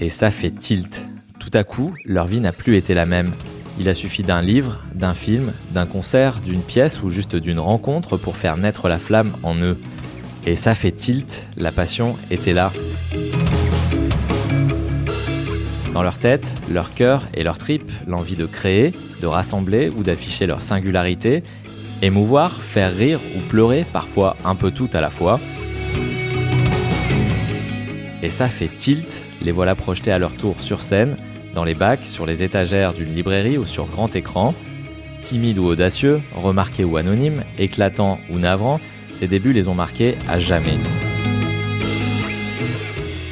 Et ça fait tilt. Tout à coup, leur vie n'a plus été la même. Il a suffi d'un livre, d'un film, d'un concert, d'une pièce ou juste d'une rencontre pour faire naître la flamme en eux. Et ça fait tilt, la passion était là. Dans leur tête, leur cœur et leur tripes, l'envie de créer, de rassembler ou d'afficher leur singularité, émouvoir, faire rire ou pleurer, parfois un peu tout à la fois. Et ça fait tilt, les voilà projetés à leur tour sur scène, dans les bacs, sur les étagères d'une librairie ou sur grand écran. Timides ou audacieux, remarqués ou anonymes, éclatants ou navrants, ces débuts les ont marqués à jamais.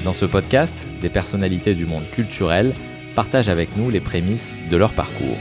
Dans ce podcast, des personnalités du monde culturel partagent avec nous les prémices de leur parcours.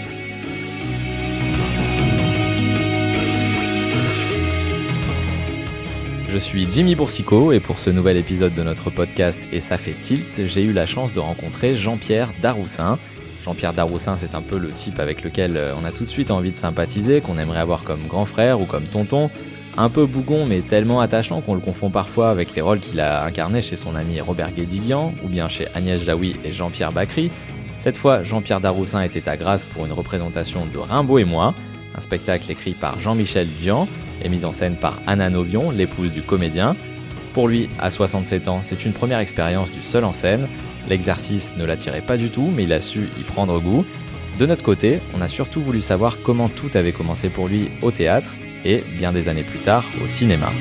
Je suis Jimmy Boursicot et pour ce nouvel épisode de notre podcast Et ça fait tilt, j'ai eu la chance de rencontrer Jean-Pierre Daroussin. Jean-Pierre Daroussin, c'est un peu le type avec lequel euh, on a tout de suite envie de sympathiser, qu'on aimerait avoir comme grand frère ou comme tonton. Un peu bougon mais tellement attachant qu'on le confond parfois avec les rôles qu'il a incarnés chez son ami Robert Guédiguian ou bien chez Agnès Jaoui et Jean-Pierre Bacry. Cette fois, Jean-Pierre Daroussin était à Grasse pour une représentation de Rimbaud et moi, un spectacle écrit par Jean-Michel Dian et mise en scène par Anna Novion, l'épouse du comédien. Pour lui, à 67 ans, c'est une première expérience du seul en scène. L'exercice ne l'attirait pas du tout, mais il a su y prendre goût. De notre côté, on a surtout voulu savoir comment tout avait commencé pour lui au théâtre et, bien des années plus tard, au cinéma.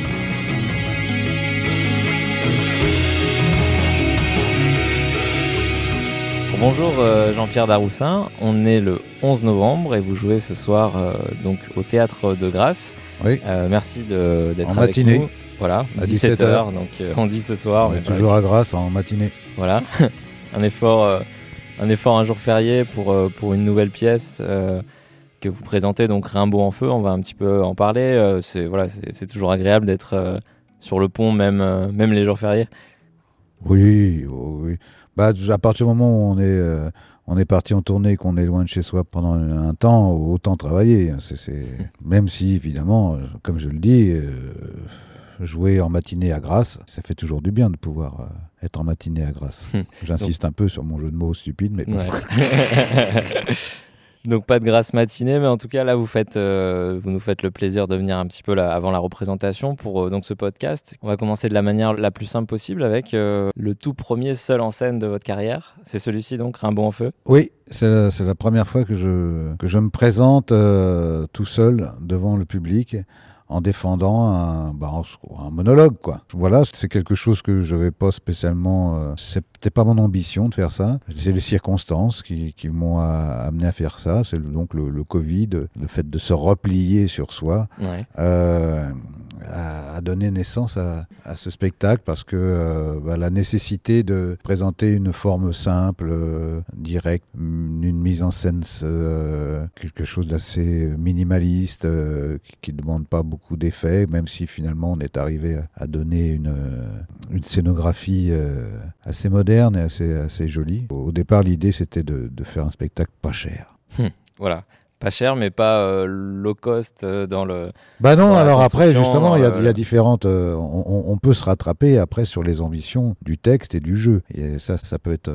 Bonjour euh, Jean-Pierre Daroussin, on est le 11 novembre et vous jouez ce soir euh, donc au théâtre de Grasse. Oui. Euh, merci d'être avec matinée. nous. Voilà, À 17h, 17h. donc euh, on dit ce soir. On est toujours à Grasse en matinée. voilà, un effort, euh, un effort un jour férié pour pour une nouvelle pièce euh, que vous présentez donc Rimbaud en feu. On va un petit peu en parler. Euh, c'est voilà, c'est toujours agréable d'être euh, sur le pont même même les jours fériés. Oui, oui. Bah, à partir du moment où on est, euh, on est parti en tournée, qu'on est loin de chez soi pendant un temps, autant travailler. C'est, Même si, évidemment, euh, comme je le dis, euh, jouer en matinée à Grasse, ça fait toujours du bien de pouvoir euh, être en matinée à Grasse. J'insiste un peu sur mon jeu de mots stupide, mais bon. Ouais. Donc pas de grasse matinée, mais en tout cas là vous faites, euh, nous faites le plaisir de venir un petit peu là, avant la représentation pour euh, donc ce podcast. On va commencer de la manière la plus simple possible avec euh, le tout premier seul en scène de votre carrière. C'est celui-ci donc Rimbaud en feu. Oui, c'est la, première fois que je, que je me présente tout seul devant le public en défendant un, bah, un monologue. Quoi. Voilà, c'est quelque chose que je n'avais pas spécialement... Euh, C'était pas mon ambition de faire ça. C'est les circonstances qui, qui m'ont amené à faire ça. C'est donc le, le Covid, le fait de se replier sur soi Ouais. euh, a, a donné naissance à, à ce spectacle parce que euh, bah, la nécessité de présenter une forme simple, euh, directe, une mise en scène, euh, quelque chose d'assez minimaliste, euh, qui ne demande pas beaucoup d'effets, même si finalement on est arrivé à, à donner une, une scénographie assez moderne et assez, assez jolie. Au, départ, l'idée c'était de, de faire un spectacle pas cher. Voilà. Pas cher, mais pas euh, low cost euh, dans le. Bah non, alors après, justement, il y, a- euh, il y a différentes. euh, on, peut se rattraper après sur les ambitions du texte et du jeu. Et ça, ça peut être.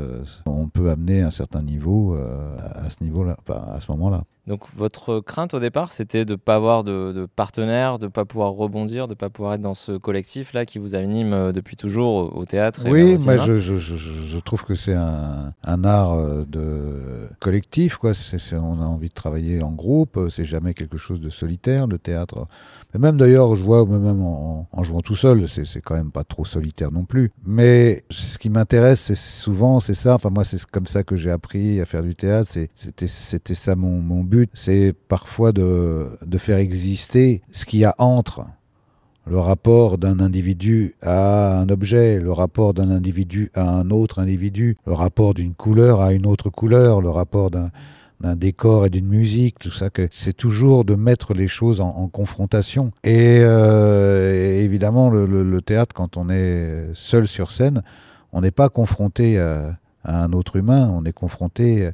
on peut amener un certain niveau euh, à ce niveau-là, à ce moment-là. Donc votre crainte au départ, c'était de pas avoir de, de partenaire, de pas pouvoir rebondir, de pas pouvoir être dans ce collectif là qui vous anime euh, depuis toujours au, théâtre. et Oui, cinéma. je, je, je, je- je trouve que c'est un, un art euh, de collectif. Quoi. On a envie de travailler en groupe. euh, C'est jamais quelque chose de solitaire, le théâtre. Mais même d'ailleurs, je vois, même en, en jouant tout seul, c'est, quand même pas trop solitaire non plus. Mais ce qui m'intéresse, c'est souvent, c'est ça. Enfin, moi, c'est comme ça que j'ai appris à faire du théâtre. C'était ça mon, mon but. C'est parfois de, de faire exister ce qu'il y a entre le rapport d'un individu à un objet, le rapport d'un individu à un autre individu, le rapport d'une couleur à une autre couleur, le rapport d'un d'un décor et d'une musique, tout ça, que c'est toujours de mettre les choses en, confrontation. Et, euh, évidemment, le théâtre, quand on est seul sur scène, on n'est pas confronté à, à un autre humain, on est confronté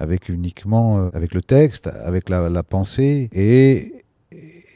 avec uniquement euh, avec le texte, avec la, la pensée et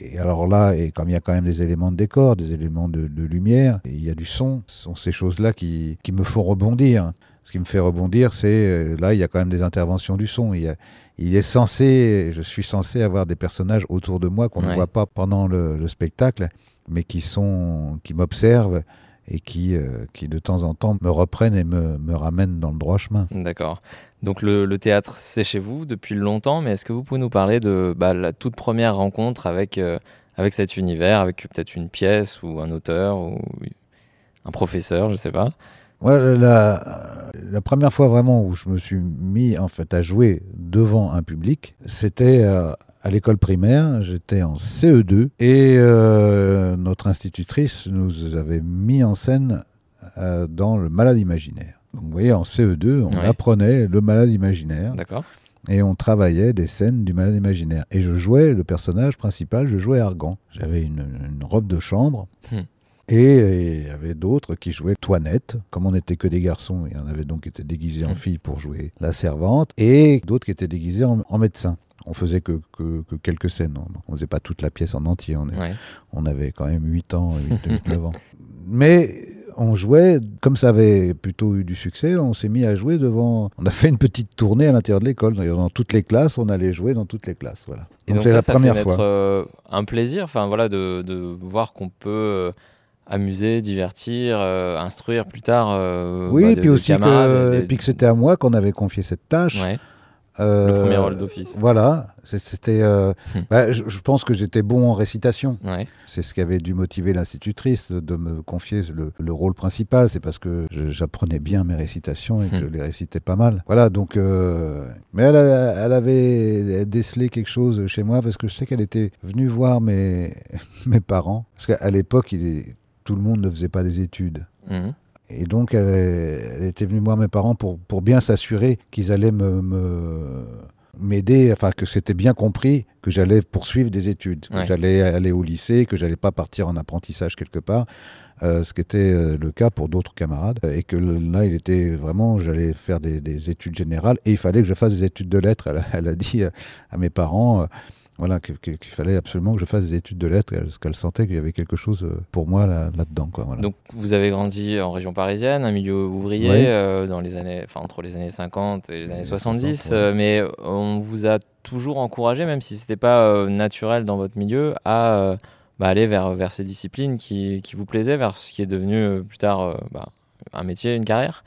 et, alors là, et comme il y a quand même des éléments de décor, des éléments de, lumière, il y a du son, ce sont ces choses-là qui, qui, me font rebondir. Ce qui me fait rebondir, c'est euh, là, il y a quand même des interventions du son. Il, il est censé, je suis censé avoir des personnages autour de moi qu'on ne voit pas pendant le, le, spectacle, mais qui sont, qui m'observent et qui, euh, qui de temps en temps me reprennent et me, me ramènent dans le droit chemin. D'accord. Donc le, le théâtre, c'est chez vous depuis longtemps, mais est-ce que vous pouvez nous parler de bah, la toute première rencontre avec, euh, avec cet univers, avec peut-être une pièce ou un auteur ou un professeur, je ne sais pas? Ouais, la, la, première fois vraiment où je me suis mis en fait à jouer devant un public, c'était euh, à l'école primaire, j'étais en CE2 et euh, notre institutrice nous avait mis en scène euh, dans le malade imaginaire. Donc vous voyez, en CE2, on apprenait le malade imaginaire. D'accord. Et on travaillait des scènes du malade imaginaire. Et je jouais le personnage principal, je jouais Argan. J'avais une, robe de chambre. Hmm. Et il y avait d'autres qui jouaient Toinette. Comme on n'était que des garçons, il y en avait donc qui étaient déguisés en hmm. fille pour jouer la servante. Et d'autres qui étaient déguisés en médecin on faisait que, quelques scènes. On ne faisait pas toute la pièce en entier. On, on avait quand même 8 ans, 8, 9 ans. Mais on jouait, comme ça avait plutôt eu du succès, on s'est mis à jouer devant. On a fait une petite tournée à l'intérieur de l'école. Dans toutes les classes, on allait jouer dans toutes les classes. Voilà. donc, c'est la première fois. Euh, un plaisir, enfin voilà, de, voir qu'on peut. Euh, amuser, divertir, euh, instruire plus tard. oui, bah, puis aussi que, puis que c'était à moi qu'on avait confié cette tâche. Euh, le premier rôle d'office. Voilà, c'était. Euh, hmm. bah, je, pense que j'étais bon en récitation. C'est ce qui avait dû motiver l'institutrice de, me confier le, rôle principal. C'est parce que j'apprenais bien mes récitations et que je hmm. les récitais pas mal. Voilà, donc. Euh, mais elle, elle, avait décelé quelque chose chez moi parce que je sais qu'elle était venue voir mes, mes parents. Parce qu'à l'époque, tout le monde ne faisait pas des études. Hmm. Et donc, elle, était venue voir mes parents pour, pour bien s'assurer qu'ils allaient me, m'aider, enfin que c'était bien compris que j'allais poursuivre des études, que j'allais aller au lycée, que j'allais pas partir en apprentissage quelque part, euh, ce qui était euh, le cas pour d'autres camarades, et que là il était vraiment, j'allais faire des, études générales et il fallait que je fasse des études de lettres. Elle, a dit à mes parents. Euh, voilà, qu'il fallait absolument que je fasse des études de lettres, parce qu'elle sentait qu'il y avait quelque chose euh, pour moi là-dedans. Là Donc vous avez grandi en région parisienne, un milieu ouvrier, euh, dans les années, entre les années 50 et les années 70, euh, mais on vous a toujours encouragé, même si ce n'était pas naturel dans votre milieu, à bah, aller vers, vers ces disciplines qui, qui, vous plaisaient, vers ce qui est devenu plus tard bah, un métier, une carrière?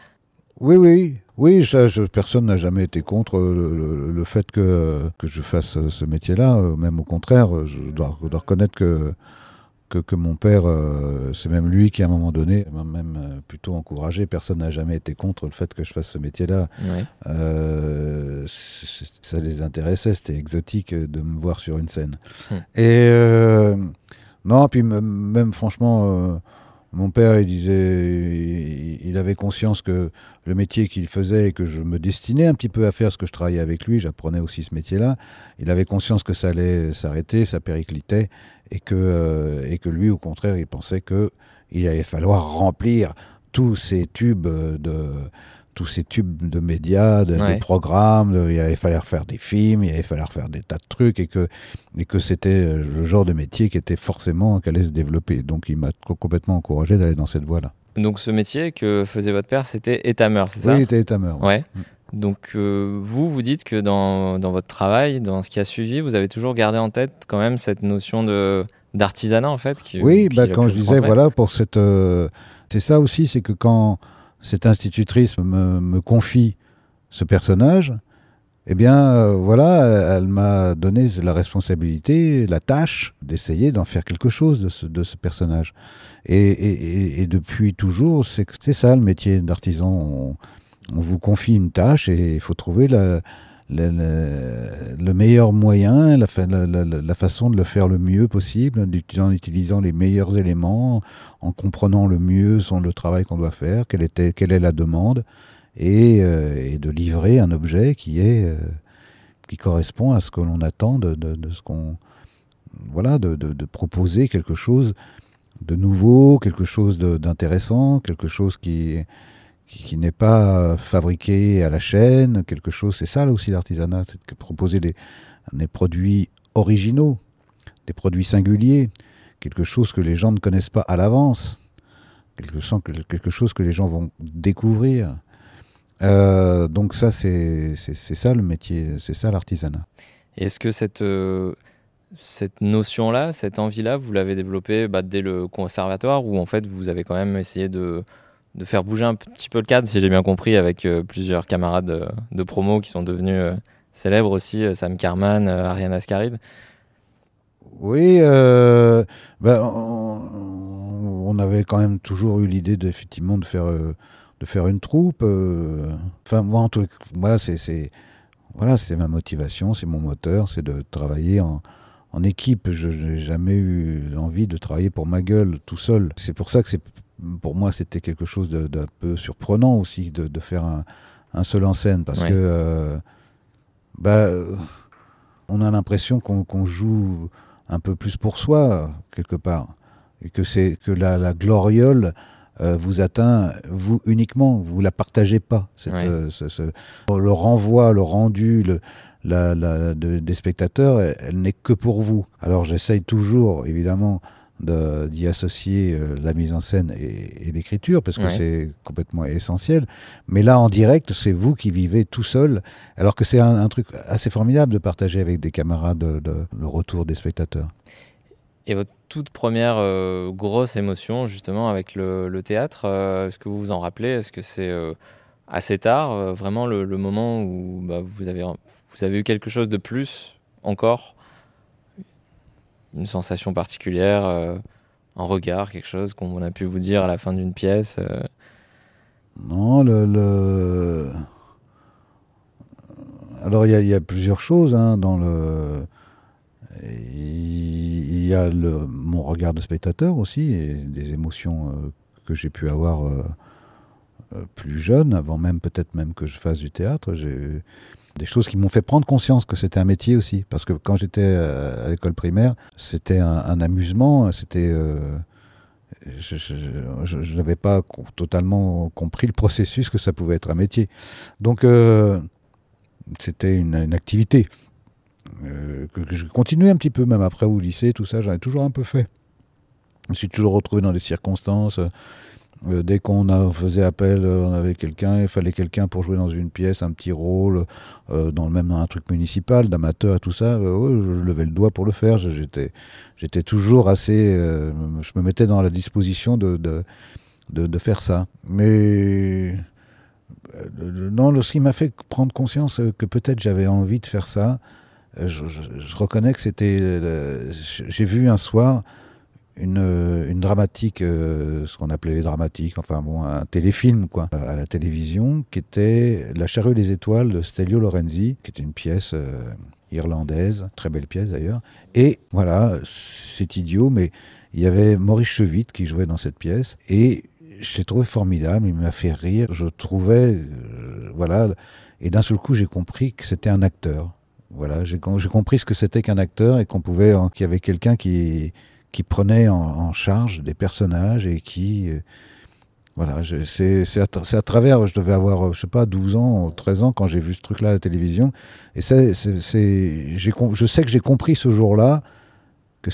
Oui, oui, oui, ça, personne n'a jamais été contre le, fait que, que, je fasse ce métier-là. Même au contraire, je dois, reconnaître que, que, mon père, euh, c'est même lui qui, à un moment donné, m'a même euh, plutôt encouragé. Personne n'a jamais été contre le fait que je fasse ce métier-là. Euh, ça les intéressait, c'était exotique de me voir sur une scène. Hum. Et non, puis même franchement mon père, il disait, il avait conscience que le métier qu'il faisait et que je me destinais un petit peu à faire, ce que je travaillais avec lui, j'apprenais aussi ce métier-là. Il avait conscience que ça allait s'arrêter, ça périclitait, et que, euh, et que lui, au contraire, il pensait qu'il allait falloir remplir tous ces tubes de tous ces tubes de médias, de, programmes, il allait falloir faire des films, il allait falloir faire des tas de trucs et que, et que c'était euh, le genre de métier qui était forcément, qui allait se développer. Donc il m'a complètement encouragé d'aller dans cette voie-là. Donc ce métier que faisait votre père, c'était étameur, c'est ça? Oui, il était étameur. Ouais. Donc euh, vous, vous dites que dans, dans, votre travail, dans ce qui a suivi, vous avez toujours gardé en tête quand même cette notion de d'artisanat en fait. Qui, oui, bah, quand je disais voilà pour cette, euh, c'est ça aussi, c'est que quand cette institutrice me, confie ce personnage, eh bien, euh, voilà, elle m'a donné la responsabilité, la tâche d'essayer d'en faire quelque chose de ce, personnage. Et, depuis toujours, c'est ça le métier d'artisan. On, vous confie une tâche et il faut trouver la, le, meilleur moyen, la, la, façon de le faire le mieux possible, en utilisant les meilleurs éléments, en comprenant le mieux son, le travail qu'on doit faire, quelle, est la demande, et, euh, de livrer un objet qui est euh, qui correspond à ce que l'on attend de, de, ce qu'on voilà de, proposer quelque chose de nouveau, quelque chose d'intéressant, quelque chose qui qui, n'est pas fabriqué à la chaîne, quelque chose, c'est ça aussi l'artisanat, c'est de proposer des, des, produits originaux, des produits singuliers, quelque chose que les gens ne connaissent pas à l'avance, quelque chose, quelque chose que les gens vont découvrir. Euh, donc ça, c'est ça le métier, c'est ça l'artisanat. Est-ce que cette, euh, cette notion-là, cette envie-là, vous l'avez développée bah, dès le conservatoire ou en fait vous avez quand même essayé de, de faire bouger un petit peu le cadre, si j'ai bien compris, avec euh, plusieurs camarades de promo qui sont devenus célèbres aussi, Sam Carman, Ariane Ascaride oui, euh, ben, on, avait quand même toujours eu l'idée effectivement de faire, euh, de faire une troupe. Euh. enfin, moi, en tout cas, c'est, voilà, c'est ma motivation, c'est mon moteur, c'est de travailler en, en équipe. Je n'ai jamais eu envie de travailler pour ma gueule tout seul. C'est pour ça que c'est, pour moi, c'était quelque chose d'un peu surprenant aussi de, de faire un, un, seul en scène parce que, bah, on a l'impression qu'on joue un peu plus pour soi, quelque part. Et que, c'est, que la, gloriole euh, vous atteint, vous uniquement, vous la partagez pas. Euh, le renvoi, le rendu, le, la, des spectateurs, elle n'est que pour vous. Alors j'essaye toujours, évidemment, d'y associer euh, la mise en scène et, l'écriture, parce que c'est complètement essentiel. Mais là, en direct, c'est vous qui vivez tout seul, alors que c'est un, truc assez formidable de partager avec des camarades le retour des spectateurs. Et votre toute première euh, grosse émotion, justement, avec le, théâtre, euh, est-ce que vous vous en rappelez? Est-ce que c'est assez tard, vraiment le, moment où bah, vous, avez, vous avez eu quelque chose de plus encore? Une sensation particulière, euh, un regard, quelque chose qu'on a pu vous dire à la fin d'une pièce euh Non, le. Alors il y, a plusieurs choses hein, dans le. Il y a le, mon regard de spectateur aussi et des émotions euh, que j'ai pu avoir plus jeune, avant même peut-être même que je fasse du théâtre. Des choses qui m'ont fait prendre conscience que c'était un métier aussi. Parce que quand j'étais euh, à l'école primaire, c'était un, amusement, c'était... Euh, je, n'avais pas totalement compris le processus que ça pouvait être un métier. Donc, euh, c'était une, activité que, je continuais un petit peu, même après au lycée, tout ça, j'en ai toujours un peu fait. Je me suis toujours retrouvé dans des circonstances euh, dès qu'on faisait appel, euh, on avait quelqu'un, il fallait quelqu'un pour jouer dans une pièce, un petit rôle, euh, dans le même dans un truc municipal, d'amateur tout ça. je levais le doigt pour le faire. J'étais, j'étais toujours assez, je me mettais dans la disposition de, de, de, faire ça. Mais non, ce qui m'a fait prendre conscience que peut-être j'avais envie de faire ça, je, je reconnais que c'était, j'ai vu un soir une, une dramatique, euh, ce qu'on appelait les dramatiques, enfin bon, un téléfilm quoi, à la télévision, qui était La charrue des étoiles de Stelio Lorenzi, qui était une pièce euh, irlandaise, très belle pièce d'ailleurs. Et voilà, c'est idiot, mais il y avait Maurice Chevitte qui jouait dans cette pièce, et j'ai trouvé formidable, il m'a fait rire, je trouvais, euh, voilà, et d'un seul coup j'ai compris que c'était un acteur. Voilà, j'ai compris ce que c'était qu'un acteur et qu'on pouvait, qu'il y avait quelqu'un qui qui prenait en, charge des personnages et qui. Euh, voilà, c'est à, à, travers, je devais avoir, je sais pas, 12 ans, 13 ans quand j'ai vu ce truc-là à la télévision. Et c'est, je sais que j'ai compris ce jour-là que,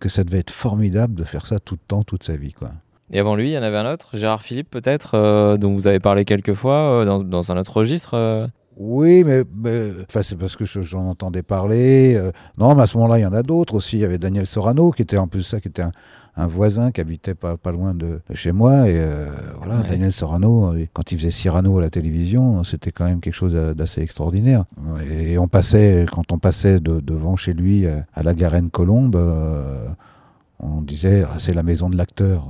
que ça devait être formidable de faire ça tout le temps, toute sa vie. Quoi. Et avant lui, il y en avait un autre, Gérard Philippe peut-être, euh, dont vous avez parlé quelques fois, euh, dans, dans, un autre registre oui, mais, c'est parce que j'en entendais parler. Euh. non, mais à ce moment-là, il y en a d'autres aussi. Il y avait Daniel Sorano, qui était en plus ça, qui était un, voisin qui habitait pas, pas loin de, chez moi. Et euh, voilà, Daniel Sorano, euh, quand il faisait Cyrano à la télévision, c'était quand même quelque chose d'assez extraordinaire. Et on passait, quand on passait devant chez lui à la Garenne Colombe, on disait ah, c'est la maison de l'acteur.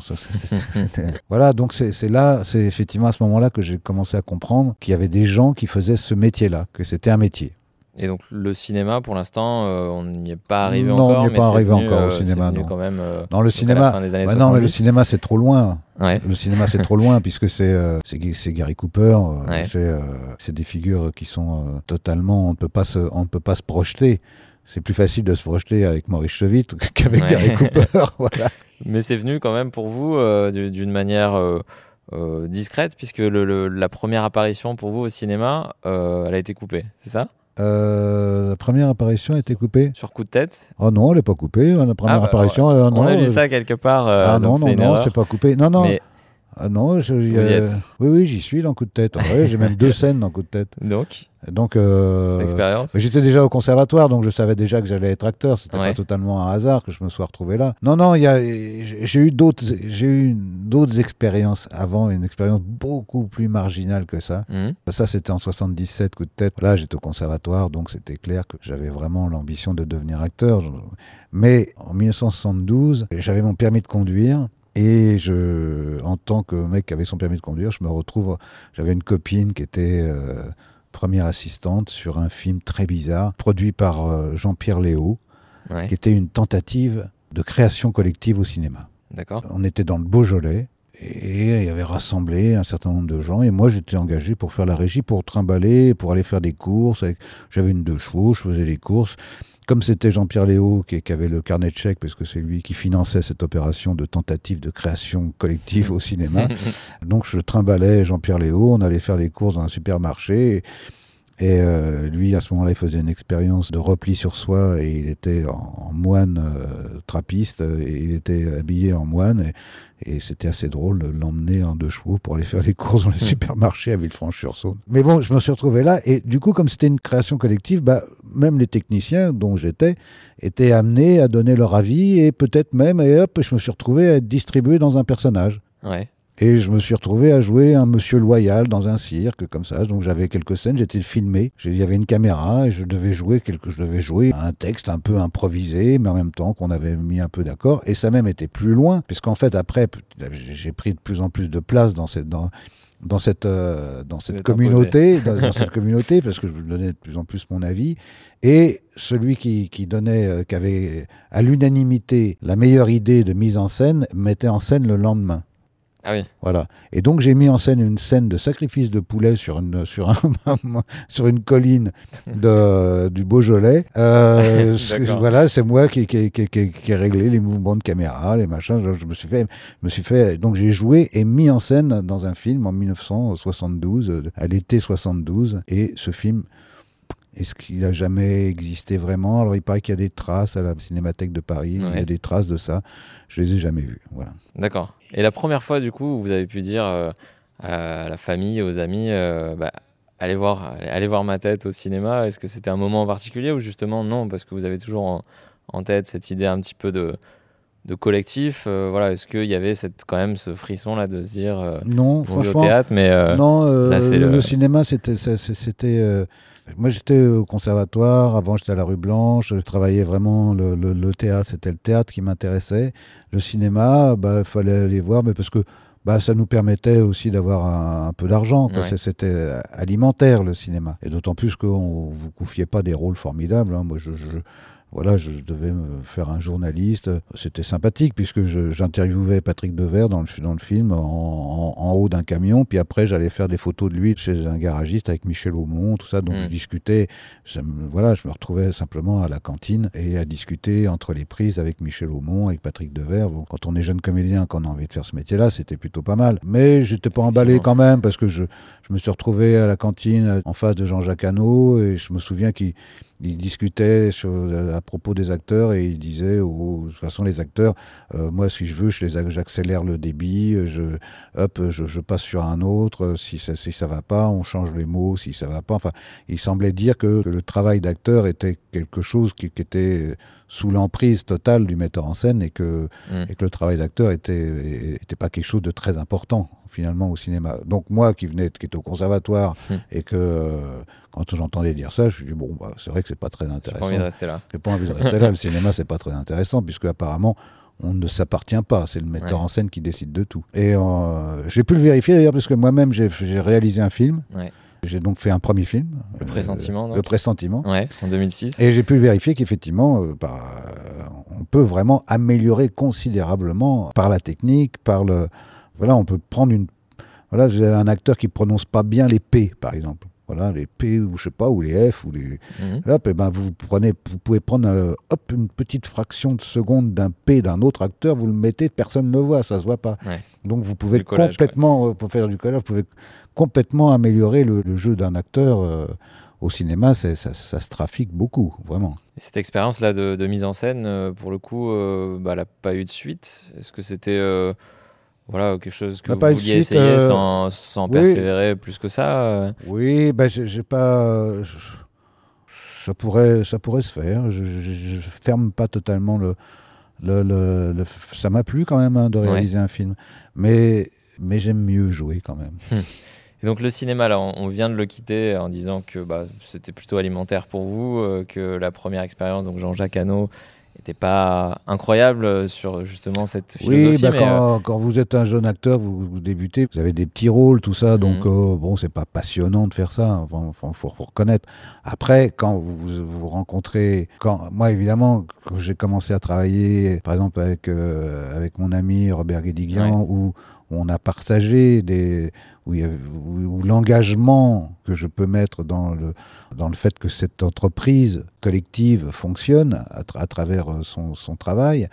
voilà, donc c'est là, c'est effectivement à ce moment-là que j'ai commencé à comprendre qu'il y avait des gens qui faisaient ce métier-là, que c'était un métier. Et donc le cinéma, pour l'instant, euh, on n'y est pas arrivé non, encore. on n'y est pas arrivé encore au euh, cinéma. Non. Quand même, euh, dans le cinéma, non, mais le cinéma c'est trop loin. Le cinéma c'est trop loin puisque c'est c'est Gary Cooper, c'est des figures qui sont totalement, on ne peut pas se, on ne peut pas se projeter c'est plus facile de se projeter avec Maurice Chevitte qu'avec Gary Cooper. voilà. Mais c'est venu quand même pour vous euh, d'une manière euh, euh, discrète, puisque la première apparition pour vous au cinéma, elle a été coupée, c'est ça? Euh, la première apparition a été coupée Sur coup de tête? Oh non, elle n'est pas coupée. La première Ah bah, apparition, euh, non. On a lu ça quelque part. euh, ah non, non, non, c'est pas coupé. Non, non. Mais Ah non, je, y euh, êtes Oui, oui, j'y suis dans coup de tête. J'ai même deux scènes dans coup de tête. donc, Donc, euh, expérience. J'étais déjà au conservatoire, donc je savais déjà que j'allais être acteur. C'était Ouais. pas totalement un hasard que je me sois retrouvé là. Non, non, j'ai eu d'autres, j'ai eu d'autres expériences avant, une expérience beaucoup plus marginale que ça. Mhm. Ça, c'était en 77, coup de tête. Là, j'étais au conservatoire, donc c'était clair que j'avais vraiment l'ambition de devenir acteur. Mais en 1972, j'avais mon permis de conduire. Et je, en tant que mec qui avait son permis de conduire, je me retrouve. J'avais une copine qui était euh, première assistante sur un film très bizarre, produit par euh, Jean-Pierre Léo, Ouais, qui était une tentative de création collective au cinéma. d'accord. On était dans le Beaujolais et il y avait rassemblé un certain nombre de gens et moi j'étais engagé pour faire la régie, pour trimballer, pour aller faire des courses. J'avais une deux chevaux, je faisais les courses. Comme c'était Jean-Pierre Léo qui, qui avait le carnet de chèques, parce que c'est lui qui finançait cette opération de tentative de création collective au cinéma, donc je trimballais Jean-Pierre Léo, on allait faire les courses dans un supermarché. Et euh, lui, à ce moment-là, il faisait une expérience de repli sur soi et il était en, en moine euh, trappiste et il était habillé en moine. Et, et c'était assez drôle de l'emmener en deux chevaux pour aller faire les courses dans les supermarchés à Villefranche-sur-Saône. Mais bon, je me suis retrouvé là et du coup, comme c'était une création collective, bah, même les techniciens dont j'étais étaient amenés à donner leur avis et peut-être même, et hop, je me suis retrouvé à être distribué dans un personnage. Ouais. Et je me suis retrouvé à jouer un monsieur loyal dans un cirque, comme ça. Donc j'avais quelques scènes, j'étais filmé. Il y avait une caméra et je devais jouer quelque, je devais jouer un texte un peu improvisé, mais en même temps qu'on avait mis un peu d'accord. Et ça même était plus loin, puisqu'en fait après, j'ai pris de plus en plus de place dans cette, dans, dans cette, euh, dans cette êtes communauté, dans, dans cette communauté, parce que je donnais de plus en plus mon avis. Et celui qui, qui donnait, euh, qui avait à l'unanimité la meilleure idée de mise en scène, mettait en scène le lendemain. Ah oui. Voilà. Et donc j'ai mis en scène une scène de sacrifice de poulet sur une, sur un, sur une colline de, du Beaujolais. Euh, voilà, c'est moi qui, qui, qui, qui, ai réglé les mouvements de caméra, les machins. Je, je me suis fait, je me suis fait, donc j'ai joué et mis en scène dans un film en 1972, euh, à l'été 72. Et ce film, est-ce qu'il a jamais existé vraiment? Alors il paraît qu'il y a des traces à la Cinémathèque de Paris. Il y a des traces de ça. Je les ai jamais vues. Voilà. D'accord. Et la première fois, du coup, où vous avez pu dire euh, à la famille, aux amis, euh, bah, allez, voir, allez, voir ma tête au cinéma, est-ce que c'était un moment en particulier ou justement non, parce que vous avez toujours en, en tête cette idée un petit peu de, de collectif euh, voilà, Est-ce qu'il y avait cette, quand même ce frisson là de se dire, euh, Non, on vit au franchement. théâtre, mais euh, non, là, le, le- le cinéma, c'était. c'était moi, j'étais au conservatoire. Avant, j'étais à la rue Blanche. Je travaillais vraiment. Le, le- le théâtre, c'était le théâtre qui m'intéressait. Le cinéma, bah, il fallait aller voir, mais parce que bah, ça nous permettait aussi d'avoir un, un peu d'argent. Ouais. C'était alimentaire, le cinéma. Et d'autant plus qu'on vous confiait pas des rôles formidables. hein. Moi, je. je- voilà, je devais me faire un journaliste. C'était sympathique puisque j'interviewais Patrick Devers dans le, dans le film en, en- en haut d'un camion. Puis après, j'allais faire des photos de lui chez un garagiste avec Michel Aumont, tout ça. Donc Mm. je discutais. Je, voilà, je me retrouvais simplement à la cantine et à discuter entre les prises avec Michel Aumont, avec Patrick Devers. Bon, quand on est jeune comédien, qu'on a envie de faire ce métier-là, c'était plutôt pas mal. Mais j'étais pas emballé quand même parce que je, je me suis retrouvé à la cantine en face de Jean-Jacques Hano et je me souviens qu'il il discutait sur, à propos des acteurs et il disait, oh, de toute façon, les acteurs, euh, moi, si je veux, j'accélère le débit, euh, je, passe sur un autre. euh, Si ça, si ça va pas, on change les mots. Si ça va pas, enfin, il semblait dire que, le travail d'acteur était quelque chose qui était sous l'emprise totale du metteur en scène et que, Mm. et que le travail d'acteur était, était pas quelque chose de très important finalement au cinéma. Donc moi qui venais, qui était au conservatoire Mm. et que euh, quand j'entendais dire ça, je me dis bon, bah, c'est vrai que c'est pas très j'ai pas intéressant. envie de rester là. J'ai pas envie de rester là. Le cinéma, c'est pas très intéressant, puisque apparemment, on ne s'appartient pas. C'est le metteur Ouais. en scène qui décide de tout. Et euh, j'ai pu le vérifier d'ailleurs, parce que moi-même, j'ai j'ai réalisé un film. Ouais. J'ai donc fait un premier film. Le Pressentiment, Euh, le Pressentiment. Ouais, en 2006. Et j'ai pu vérifier qu'effectivement, euh, bah, euh, on peut vraiment améliorer considérablement par la technique, par le. Voilà, on peut prendre une. Voilà, avez un acteur qui prononce pas bien les P, par exemple. Voilà, les P ou je sais pas, ou les F, ou les. Mhm. Hop, et ben vous prenez, vous pouvez prendre euh, hop une petite fraction de seconde d'un P d'un autre acteur, vous le mettez, personne ne le voit, ça se voit pas. Ouais. Donc vous pouvez collage, complètement, euh, pour faire du collage, vous pouvez complètement améliorer le, le jeu d'un acteur euh, au cinéma, ça, ça, se trafique beaucoup, vraiment. Et cette expérience-là de, mise en scène, pour le coup, bah, elle n'a pas eu de suite? Est-ce que c'était voilà, quelque chose que vous vouliez essayer sans, sans persévérer plus que ça Oui, bah, j'ai pas. ça, pourrait, ça pourrait se faire. Je ne ferme pas totalement le. le, le, ça m'a plu quand même hein, de réaliser un film. Mais, mais j'aime mieux jouer quand même. Hum. Et donc le cinéma, là, on vient de le quitter en disant que bah, c'était plutôt alimentaire pour vous, euh, que la première expérience, donc Jean-Jacques Hano, pas incroyable euh, sur justement cette philosophie. Oui, bah, quand, euh, quand, vous êtes un jeune acteur, vous, débutez, vous avez des petits rôles, tout ça, donc mhm. bon, c'est pas passionnant de faire ça, il faut, faut, reconnaître. Après, quand vous vous rencontrez, quand moi évidemment, quand j'ai commencé à travailler, par exemple avec avec mon ami Robert Guédiguian, où on a partagé des où, l'engagement que je peux mettre dans le, dans le fait que cette entreprise collective fonctionne à, travers son, son, travail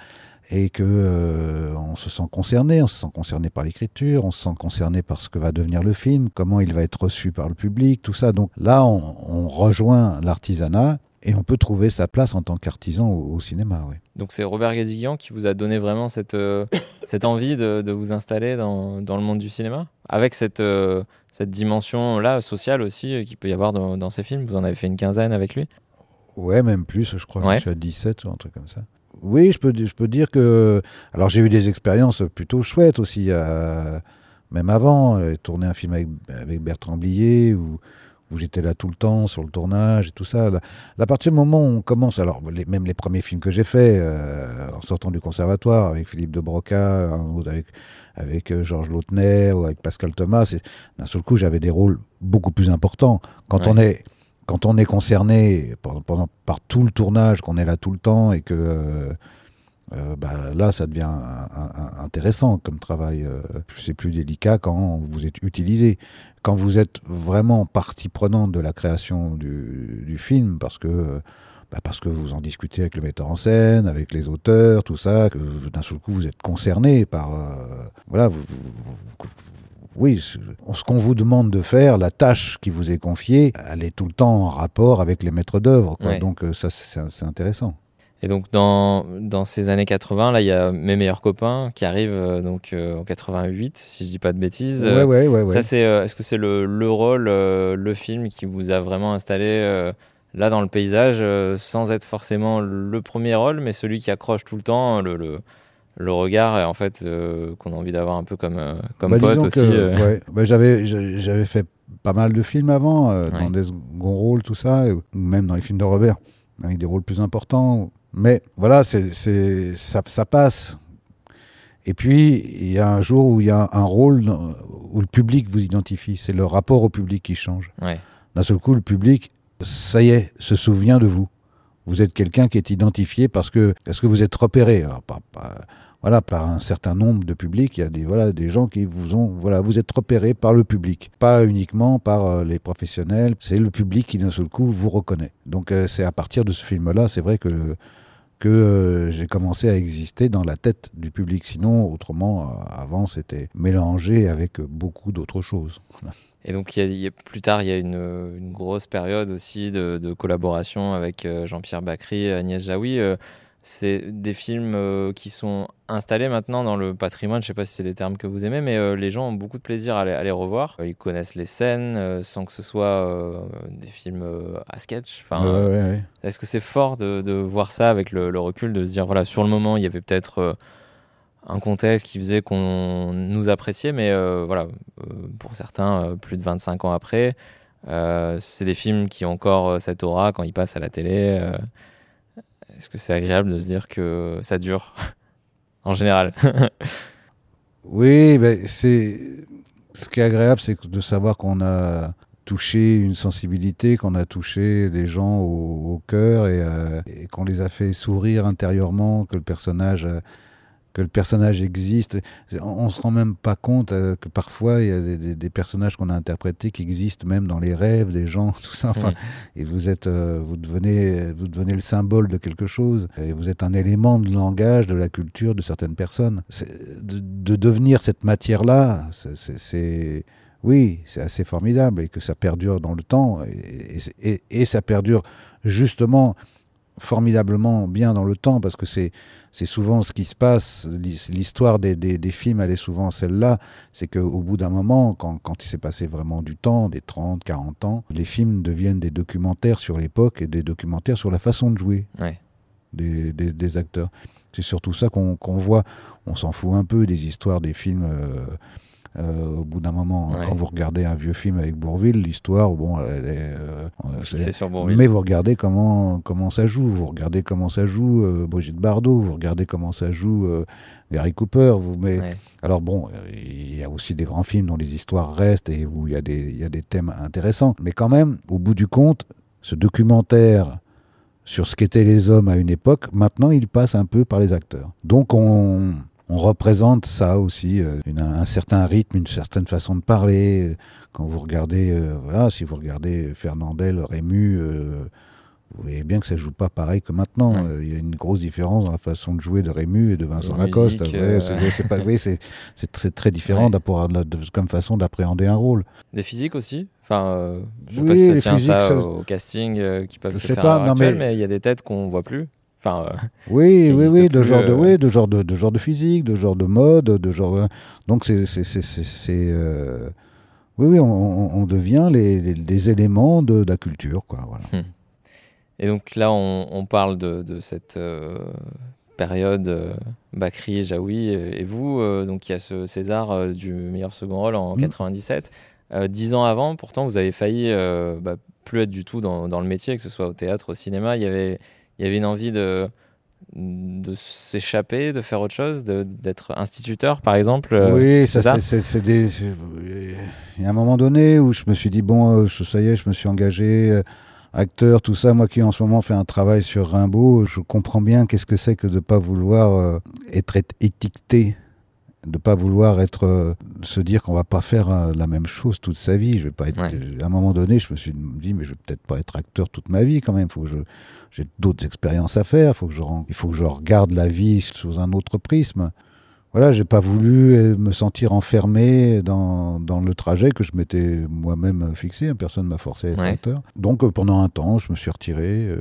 et que euh, on se sent concerné, on se sent concerné par l'écriture, on se sent concerné par ce que va devenir le film, comment il va être reçu par le public, tout ça. Donc là, on, rejoint l'artisanat et on peut trouver sa place en tant qu'artisan au, cinéma. Donc c'est Robert Gadiguian qui vous a donné vraiment cette, euh, cette envie de, de, vous installer dans, dans, le monde du cinéma? Avec cette, euh, cette dimension-là sociale aussi euh, qu'il peut y avoir dans, dans, ces films. Vous en avez fait une quinzaine avec lui Ouais, même plus, je crois que je suis à 17 ou un truc comme ça. Oui, je peux, je peux dire que... Alors j'ai eu des expériences plutôt chouettes aussi, même avant, tourner un film avec, avec Bertrand Blier ou où j'étais là tout le temps sur le tournage et tout ça. à partir du moment où on commence, alors même les premiers films que j'ai faits euh, en sortant du conservatoire avec Philippe de Broca, avec, avec euh, Georges Lautner ou avec Pascal Thomas, d'un seul coup j'avais des rôles beaucoup plus importants. Quand on est quand on est concerné pendant, par tout le tournage, qu'on est là tout le temps et que euh, euh, bah, là, ça devient intéressant comme travail. Euh, c'est plus délicat quand vous êtes utilisé. Quand vous êtes vraiment partie prenante de la création du, film, parce que, bah, parce que vous en discutez avec le metteur en scène, avec les auteurs, tout ça, que d'un seul coup vous êtes concerné par. Euh, voilà, oui, ce qu'on vous demande de faire, la tâche qui vous est confiée, elle est tout le temps en rapport avec les maîtres d'œuvre. Donc ça, c'est intéressant. Et donc dans, dans ces années 80, là, il y a mes meilleurs copains qui arrivent euh, donc euh, en 88, si je dis pas de bêtises. Ouais, ouais, ouais. Ça c'est, euh, est-ce que c'est le, le rôle, le film qui vous a vraiment installé là dans le paysage, sans être forcément le premier rôle, mais celui qui accroche tout le temps le, le, le regard, en fait, qu'on a envie d'avoir un peu comme comme bah, pote aussi. ouais. bah, j'avais j'avais fait pas mal de films avant, dans des seconds rôles, tout ça, ou même dans les films de Robert, avec des rôles plus importants. Mais voilà, c'est, ça, ça passe. Et puis, il y a un jour où il y a un rôle où le public vous identifie. C'est le rapport au public qui change. D'un seul coup, le public, ça y est, se souvient de vous. Vous êtes quelqu'un qui est identifié parce que, parce que vous êtes repéré. Alors, pas, voilà, par un certain nombre de publics. Il y a des, voilà, des gens qui vous ont, voilà, vous êtes repérés par le public, pas uniquement par euh, les professionnels. C'est le public qui d'un seul coup vous reconnaît. Donc euh, c'est à partir de ce film-là, c'est vrai que que euh, j'ai commencé à exister dans la tête du public. Sinon, autrement, avant, c'était mélangé avec beaucoup d'autres choses. Et donc, y a, plus tard, il y a une, grosse période aussi de, collaboration avec Jean-Pierre Bacry, Agnès Jaoui c'est des films euh, qui sont installés maintenant dans le patrimoine. Je ne sais pas si c'est des termes que vous aimez, mais euh, les gens ont beaucoup de plaisir à les, revoir. Ils connaissent les scènes euh, sans que ce soit des films à sketch. Enfin, Est-ce que c'est fort de, voir ça avec le, recul, de se dire voilà, sur le moment, il y avait peut-être un contexte qui faisait qu'on nous appréciait, mais voilà, pour certains, plus de 25 ans après, c'est des films qui ont encore cette aura quand ils passent à la télé. Est-ce que c'est agréable de se dire que ça dure en général Oui, ben c'est ce qui est agréable, c'est de savoir qu'on a touché une sensibilité, qu'on a touché des gens au, cœur euh, et qu'on les a fait sourire intérieurement, que le personnage que le personnage existe. On, ne se rend même pas compte euh, que parfois il y a des, personnages qu'on a interprétés qui existent même dans les rêves des gens, tout ça. Enfin, et vous êtes, euh, vous devenez, vous devenez le symbole de quelque chose. Et vous êtes un élément de langage, de la culture de certaines personnes. De, de, devenir cette matière-là, c'est oui, c'est assez formidable et que ça perdure dans le temps. Et, ça perdure justement formidablement bien dans le temps parce que c'est souvent ce qui se passe. L'histoire des, films, elle est souvent celle-là. C'est qu'au bout d'un moment, quand, il s'est passé vraiment du temps, des 30, 40 ans, les films deviennent des documentaires sur l'époque et des documentaires sur la façon de jouer. Des, acteurs. C'est surtout ça qu'on voit. On s'en fout un peu des histoires des films euh, au bout d'un moment, quand vous regardez un vieux film avec Bourville, l'histoire, bon, elle est. Euh, sur Bourville. Mais vous regardez comment, comment ça joue. Vous regardez comment ça joue euh, Brigitte Bardot. Vous regardez comment ça joue Gary Cooper. Vous, mais, Alors bon, il y a aussi des grands films dont les histoires restent et où il y, a des, il y a des thèmes intéressants. Mais quand même, au bout du compte, ce documentaire sur ce qu'étaient les hommes à une époque, maintenant il passe un peu par les acteurs. Donc on on représente ça aussi, euh, un certain rythme, une certaine façon de parler. Quand vous regardez, euh, voilà, si vous regardez Fernandel, Rému, euh, vous voyez bien que ça joue pas pareil que maintenant. Il y a une grosse différence dans la façon de jouer de Rému et de Vincent Lacoste. c'est très différent comme façon d'appréhender un rôle. Des physiques aussi? Enfin, je sais pas si ça tient ça, au casting qui peuvent se faire pas, non, mais il y a des têtes qu'on voit plus. Euh, oui, oui, oui, de genre de, euh, oui, de genre de, de, genre de physique, de genre de mode, de genre. Euh, donc c'est, c'est, oui, oui, on, on devient les, les, éléments de, la culture, quoi. Voilà. Hmm. Et donc là, on, on parle de, de cette période Bakri, Jaoui et vous. donc il y a ce César du meilleur second rôle en 97. Hmm. dix ans avant, pourtant, vous avez failli bah, plus être du tout dans, dans, le métier, que ce soit au théâtre, au cinéma. Il y avait il y avait une envie de, de s'échapper, de faire autre chose, d'être instituteur, par exemple euh, Oui, ça, c'est des. Il y a un moment donné où je me suis dit, bon, euh, ça y est, je me suis engagé, euh, acteur, tout ça. Moi qui en ce moment fais un travail sur Rimbaud, je comprends bien qu'est-ce que c'est que de ne pas vouloir être étiqueté de pas vouloir être se dire qu'on va pas faire la même chose toute sa vie je vais pas être à un moment donné je me suis dit mais je vais peut-être pas être acteur toute ma vie quand même faut que je j'ai d'autres expériences à faire, faut que je, il faut que je regarde la vie sous un autre prisme. Voilà, j'ai pas voulu euh, me sentir enfermé dans, dans le trajet que je m'étais moi-même fixé, personne m'a forcé à être acteur. Donc euh, pendant un temps, je me suis retiré. Euh,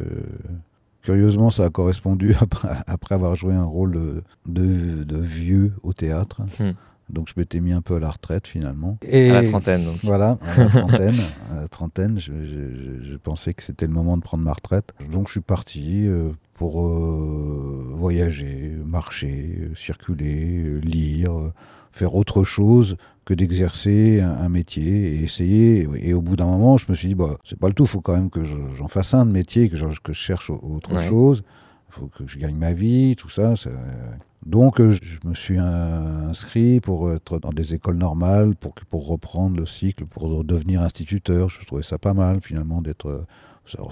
curieusement, ça a correspondu après, avoir joué un rôle de, de, vieux au théâtre. Hmm. Donc je m'étais mis un peu à la retraite finalement. Et à la trentaine donc. Voilà, à la trentaine. à la trentaine je, je, pensais que c'était le moment de prendre ma retraite. Donc je suis parti euh, pour euh, voyager, marcher, circuler, lire, faire autre chose que d'exercer un, métier et essayer. Et au bout d'un moment, je me suis dit, bah, c'est pas le tout, il faut quand même que j'en fasse un de métier, que je, que je cherche autre chose. Il faut que je gagne ma vie, tout ça. Donc euh, je me suis inscrit pour être dans des écoles normales, pour, pour reprendre le cycle, pour devenir instituteur. Je trouvais ça pas mal finalement d'être...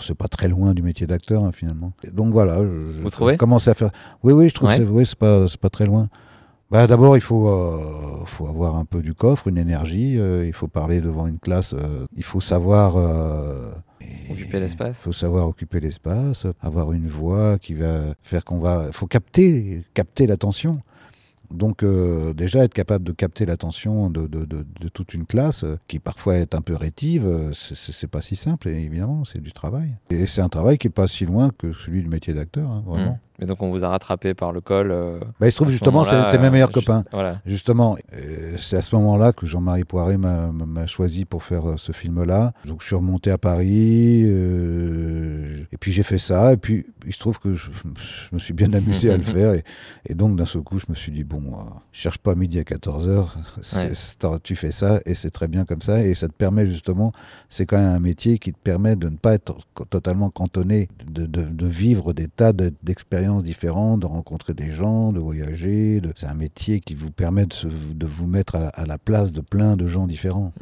C'est pas très loin du métier d'acteur hein, finalement. donc voilà, je, Vous trouvez? commencé à faire... Oui, oui, je trouve que oui, c'est pas, pas très loin. Bah, D'abord, il faut, euh, faut avoir un peu du coffre, une énergie. Euh, il faut parler devant une classe. il faut savoir Occuper l'espace. Il faut savoir occuper l'espace, avoir une voix qui va faire qu'on va. Il faut capter, capter l'attention. Donc euh, déjà être capable de capter l'attention de, de, de, toute une classe euh, qui parfois est un peu rétive, euh, c'est pas si simple évidemment, c'est du travail. Et c'est un travail qui est pas si loin que celui du métier d'acteur, hein, vraiment. Mmh. Mais donc on vous a rattrapé par le col. bah, il se trouve justement c'était mes meilleurs copains. Voilà. Justement, c'est à ce moment-là que Jean-Marie Poiré m'a choisi pour faire ce film-là. Donc je suis remonté à Paris et puis j'ai fait ça et puis il se trouve que je, me suis bien amusé à le faire et, et donc d'un seul coup je me suis dit bon euh, cherche pas midi à 14h, tu fais ça et c'est très bien comme ça et ça te permet justement, c'est quand même un métier qui te permet de ne pas être totalement cantonné, de, vivre des tas d'expériences différentes, de rencontrer des gens, de voyager. C'est un métier qui vous permet de, vous mettre à la, place de plein de gens différents.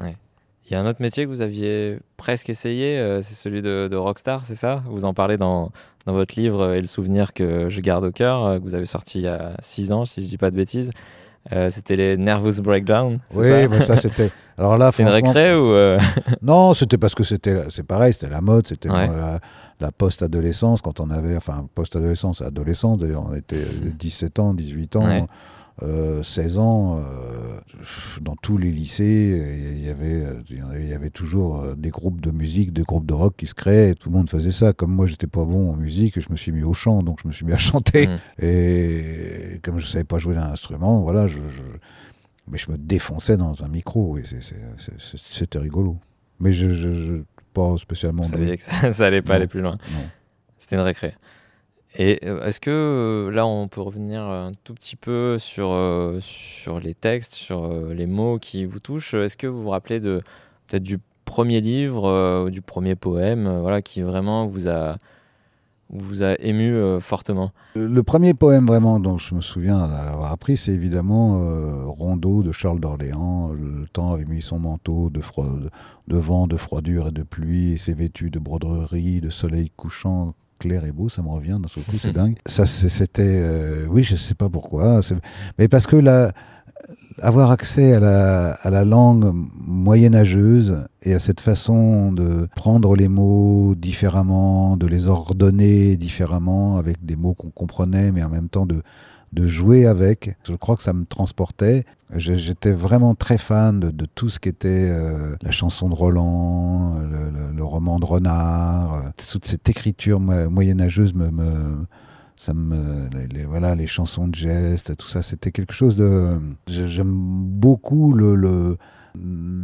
Il y a un autre métier que vous aviez presque essayé, euh, c'est celui de, rockstar, c'est ça? Vous en parlez dans, dans votre livre euh, Et le souvenir que je garde au cœur, euh, que vous avez sorti il y a 6 ans, si je dis pas de bêtises. C'était les Nervous Breakdown. Oui, ça, bah, ça c'était. Alors là, c'est une récré ou Non, c'était parce que c'était, c'est pareil, c'était la mode, c'était la, post-adolescence quand on avait, enfin post-adolescence, adolescence d'ailleurs, on était 17 ans, 18 ans. 16 ans, dans tous les lycées, il y avait, il y avait toujours des groupes de musique, des groupes de rock qui se créaient. Tout le monde faisait ça. Comme moi, j'étais pas bon en musique, je me suis mis au chant, donc je me suis mis à chanter. Mmh. Et comme je savais pas jouer d'un instrument, voilà, je, mais je me défonçais dans un micro. Et c'était rigolo. Mais je, je, pas spécialement. Vous saviez que ça, ça allait pas aller plus loin. C'était une récré. Et euh, est-ce que euh, là, on peut revenir un tout petit peu sur, euh, sur les textes, sur les mots qui vous touchent? Est-ce que vous vous rappelez de peut-être du premier livre du premier poème voilà, qui vraiment vous a, vous a ému fortement? Le premier poème vraiment dont je me souviens d'avoir appris, c'est évidemment Rondeau de Charles d'Orléans. Le temps avait mis son manteau de, de vent, de froidure et de pluie, et s'est vêtu de broderie, de soleil couchant clair et beau, ça me revient d'un seul coup, c'est dingue. Ça, c'était, euh, oui, je sais pas pourquoi, mais parce que la, avoir accès à la, à la langue moyenâgeuse et à cette façon de prendre les mots différemment, de les ordonner différemment avec des mots qu'on comprenait, mais en même temps de de jouer avec. Je crois que ça me transportait. J'étais vraiment très fan de, tout ce qui était euh, la chanson de Roland, le, roman de Renard, euh, toute cette écriture moyenâgeuse me, me ça me les, voilà les chansons de gestes tout ça c'était quelque chose de j'aime beaucoup le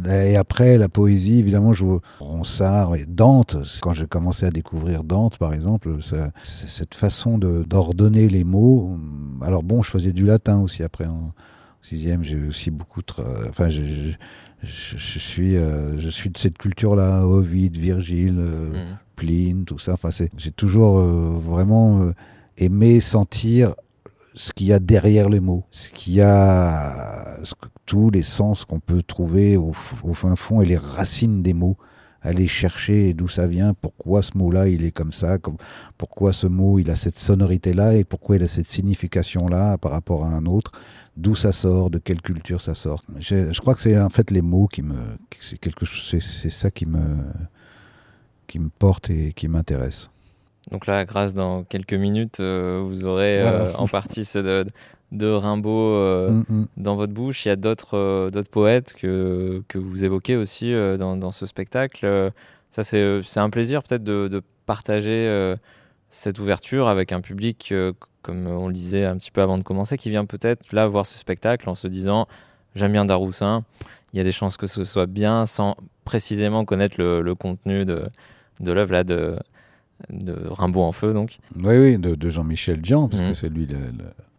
et après, la poésie, évidemment, je Ronsard et Dante. Quand j'ai commencé à découvrir Dante, par exemple, cette façon d'ordonner les mots. Alors bon, je faisais du latin aussi après en sixième. J'ai aussi beaucoup. Enfin, je, suis, euh, je suis de cette culture-là. Ovide, Virgile, euh, mmh. Pline, tout ça. Enfin, j'ai toujours euh, vraiment aimé sentir ce qu'il y a derrière les mots, ce qu'il y a, tous les sens qu'on peut trouver au, fin fond et les racines des mots. Aller chercher d'où ça vient, pourquoi ce mot-là il est comme ça, pourquoi ce mot il a cette sonorité-là et pourquoi il a cette signification-là par rapport à un autre, d'où ça sort, de quelle culture ça sort. Je, crois que c'est en fait les mots qui me, c'est quelque chose, c'est ça qui me, qui me porte et qui m'intéresse. Donc là, grâce dans quelques minutes, euh, vous aurez euh, en partie ce de, de Rimbaud euh, mm, mm. dans votre bouche. Il y a d'autres d'autres poètes que, que vous évoquez aussi dans, dans, ce spectacle. Ça, c'est un plaisir peut-être de, de, partager cette ouverture avec un public, comme on le disait un petit peu avant de commencer, qui vient peut-être là voir ce spectacle en se disant j'aime bien Daroussin, il y a des chances que ce soit bien sans précisément connaître le, le contenu de, de l'œuvre là de de Rimbaud en feu, donc. Oui, oui, de, Jean-Michel Dian, parce que mhm. c'est lui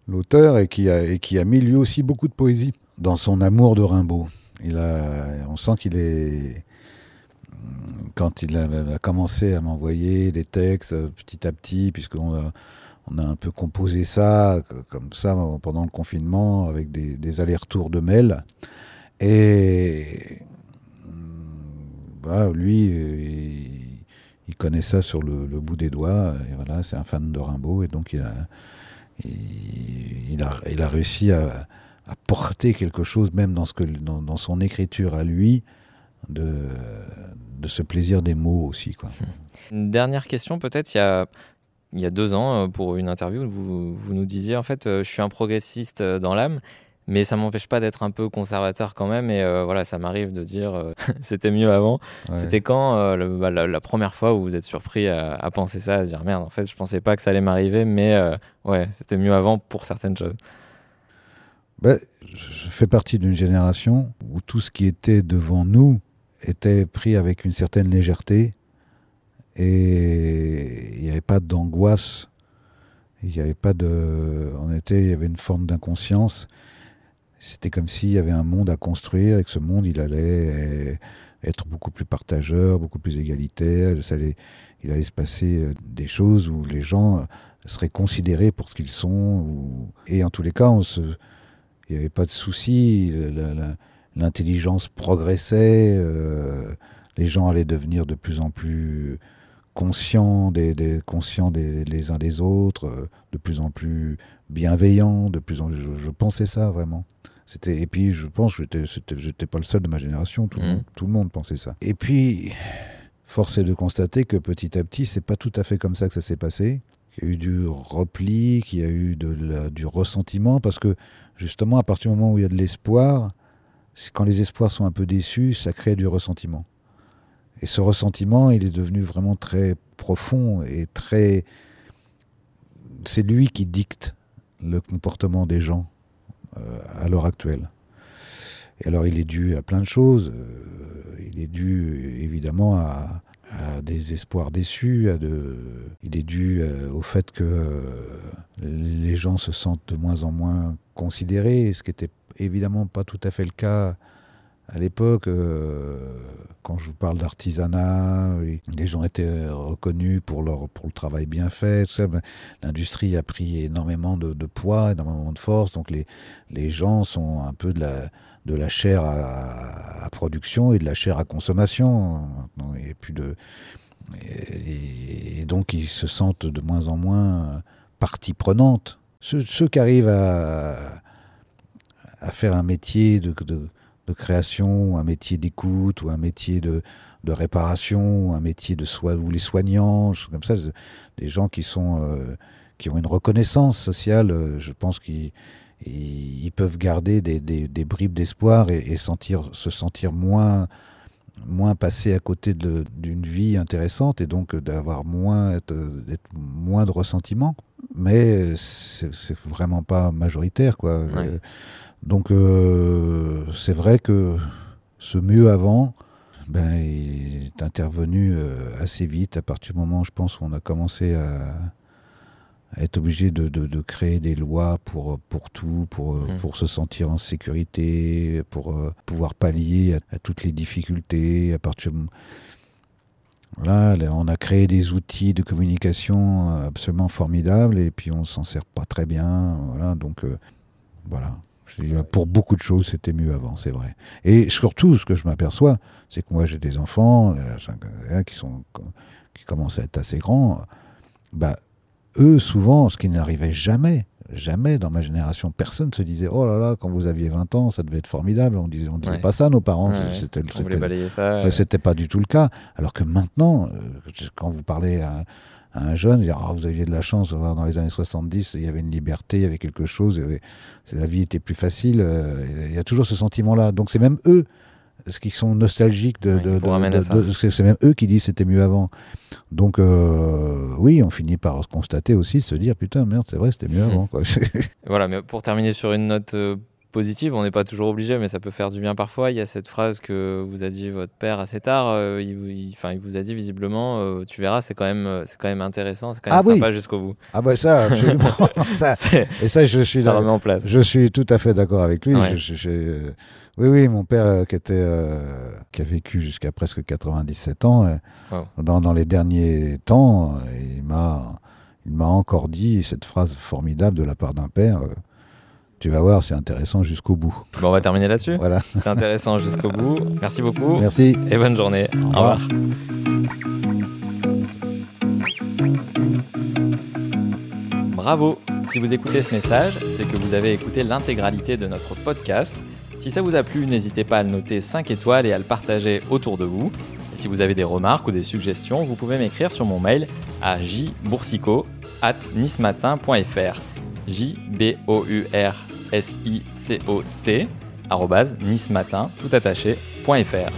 l'auteur, et, qui a, et qui a mis lui aussi beaucoup de poésie dans son amour de Rimbaud. Il a, on sent qu'il est. Quand il a, commencé à m'envoyer des textes euh, petit à petit, puisqu'on a, on a un peu composé ça comme ça pendant le confinement avec des, allers-retours de mails. Et bah, lui, il connaît ça sur le, bout des doigts. Et voilà, c'est un fan de Rimbaud et donc il a, il, a, réussi à, porter quelque chose, même dans, son écriture à lui, de, ce plaisir des mots aussi. Une dernière question, peut-être, il y a, deux ans, euh, pour une interview, vous, vous nous disiez, en fait, euh, je suis un progressiste euh, dans l'âme mais ça m'empêche pas d'être un peu conservateur quand même et euh, voilà ça m'arrive de dire euh, c'était mieux avant. C'était quand euh, bah, la, première fois où vous êtes surpris à, penser ça à se dire merde en fait je pensais pas que ça allait m'arriver mais ouais c'était mieux avant pour certaines choses. Bah, je fais partie d'une génération où tout ce qui était devant nous était pris avec une certaine légèreté et il n'y avait pas d'angoisse. Il n'y avait pas de on était il y avait une forme d'inconscience c'était comme s'il y avait un monde à construire et que ce monde, il allait être beaucoup plus partageur, beaucoup plus égalitaire. il allait se passer euh, des choses où les gens seraient considérés pour ce qu'ils sont. Et en tous les cas, il n'y avait pas de souci. L'intelligence progressait. Euh, les gens allaient devenir de plus en plus conscients des, conscients des, les uns des autres, euh, de plus en plus bienveillants, de plus en je pensais ça vraiment. C'était et puis je pense que j'étais pas le seul de ma génération, tout, le monde, tout le monde pensait ça. Et puis force est de constater que petit à petit, c'est pas tout à fait comme ça que ça s'est passé. Qu'il y a eu du repli, qu'il y a eu de du ressentiment, parce que justement, à partir du moment où il y a de l'espoir, quand les espoirs sont un peu déçus, ça crée du ressentiment. Et ce ressentiment, il est devenu vraiment très profond et très... C'est lui qui dicte le comportement des gens euh, à l'heure actuelle. Et alors il est dû à plein de choses. Euh, il est dû évidemment à, des espoirs déçus, à de, il est dû euh, au fait que les gens se sentent de moins en moins considérés, ce qui n'était évidemment pas tout à fait le cas à l'époque, quand je vous parle d'artisanat, les gens étaient reconnus pour, leur, pour le travail bien fait. L'industrie a pris énormément de, de, énormément de force. Donc les, les gens sont un peu de la, de la chair à, production et de la chair à consommation. Et, puis de, et, donc ils se sentent de moins en moins partie prenante. Ceux, qui arrivent à, à faire un métier de de création, un métier d'écoute, ou un métier de, réparation, ou un métier de soin, ou les soignants, comme ça, des gens qui sont euh, qui ont une reconnaissance sociale, euh, je pense qu'ils ils peuvent garder des, bribes d'espoir et, sentir, se sentir moins, moins passé à côté d'une vie intéressante et donc d'avoir moins, moins de ressentiment. Mais c'est vraiment pas majoritaire, quoi. Euh, donc euh, c'est vrai que ce mieux avant, ben, il est intervenu euh, assez vite à partir du moment, je pense, où on a commencé à, être obligé de, créer des lois pour, pour tout, pour, mmh. pour se sentir en sécurité, pour euh, pouvoir pallier à, toutes les difficultés. À partir Là, on a créé des outils de communication absolument formidables et puis on s'en sert pas très bien. Voilà, donc voilà. Pour beaucoup de choses, c'était mieux avant, c'est vrai. Et surtout, ce que je m'aperçois, c'est que moi, j'ai des enfants euh, qui, sont, qui commencent à être assez grands. Bah, eux, souvent, ce qui n'arrivait jamais, jamais dans ma génération, personne ne se disait Oh là là, quand vous aviez 20 ans, ça devait être formidable. On disait, on disait pas ça, nos parents. C'était pas du tout le cas. Alors que maintenant, euh, quand vous parlez à un jeune, dire ah, vous aviez de la chance, dans les années 70, il y avait une liberté, il y avait quelque chose, la vie était plus facile. Euh, il y a toujours ce sentiment-là. Donc c'est même eux ce qui sont nostalgiques de, c'est même eux qui disent c'était mieux avant. Donc euh, oui, on finit par constater aussi, se dire putain merde, c'est vrai, c'était mieux avant. Quoi. voilà, mais pour terminer sur une note euh, positive. On n'est pas toujours obligé, mais ça peut faire du bien parfois. Il y a cette phrase que vous a dit votre père assez tard. Euh, il, enfin, il, vous a dit visiblement, euh, tu verras, c'est quand même, euh, c'est quand même intéressant, c'est quand même ah sympa jusqu'au bout. Ah bah ça, absolument. ça, et ça, je suis. Ça remet en place. Je suis tout à fait d'accord avec lui. oui, oui, mon père qui était, qui a vécu jusqu'à presque 97 ans, dans, dans, les derniers temps, il m'a, il m'a encore dit cette phrase formidable de la part d'un père. Tu vas voir, c'est intéressant jusqu'au bout. Bon, on va terminer là-dessus? Voilà. C'est intéressant jusqu'au bout. Merci beaucoup. Merci. Et bonne journée. Au revoir. Bravo Si vous écoutez ce message, c'est que vous avez écouté l'intégralité de notre podcast. Si ça vous a plu, n'hésitez pas à le noter 5 étoiles et à le partager autour de vous. Et si vous avez des remarques ou des suggestions, vous pouvez m'écrire sur mon mail à jboursico at nismatin.fr. J-B-O-U-R S-I-C-O-T, arrobase, nismatin, tout attaché, .fr.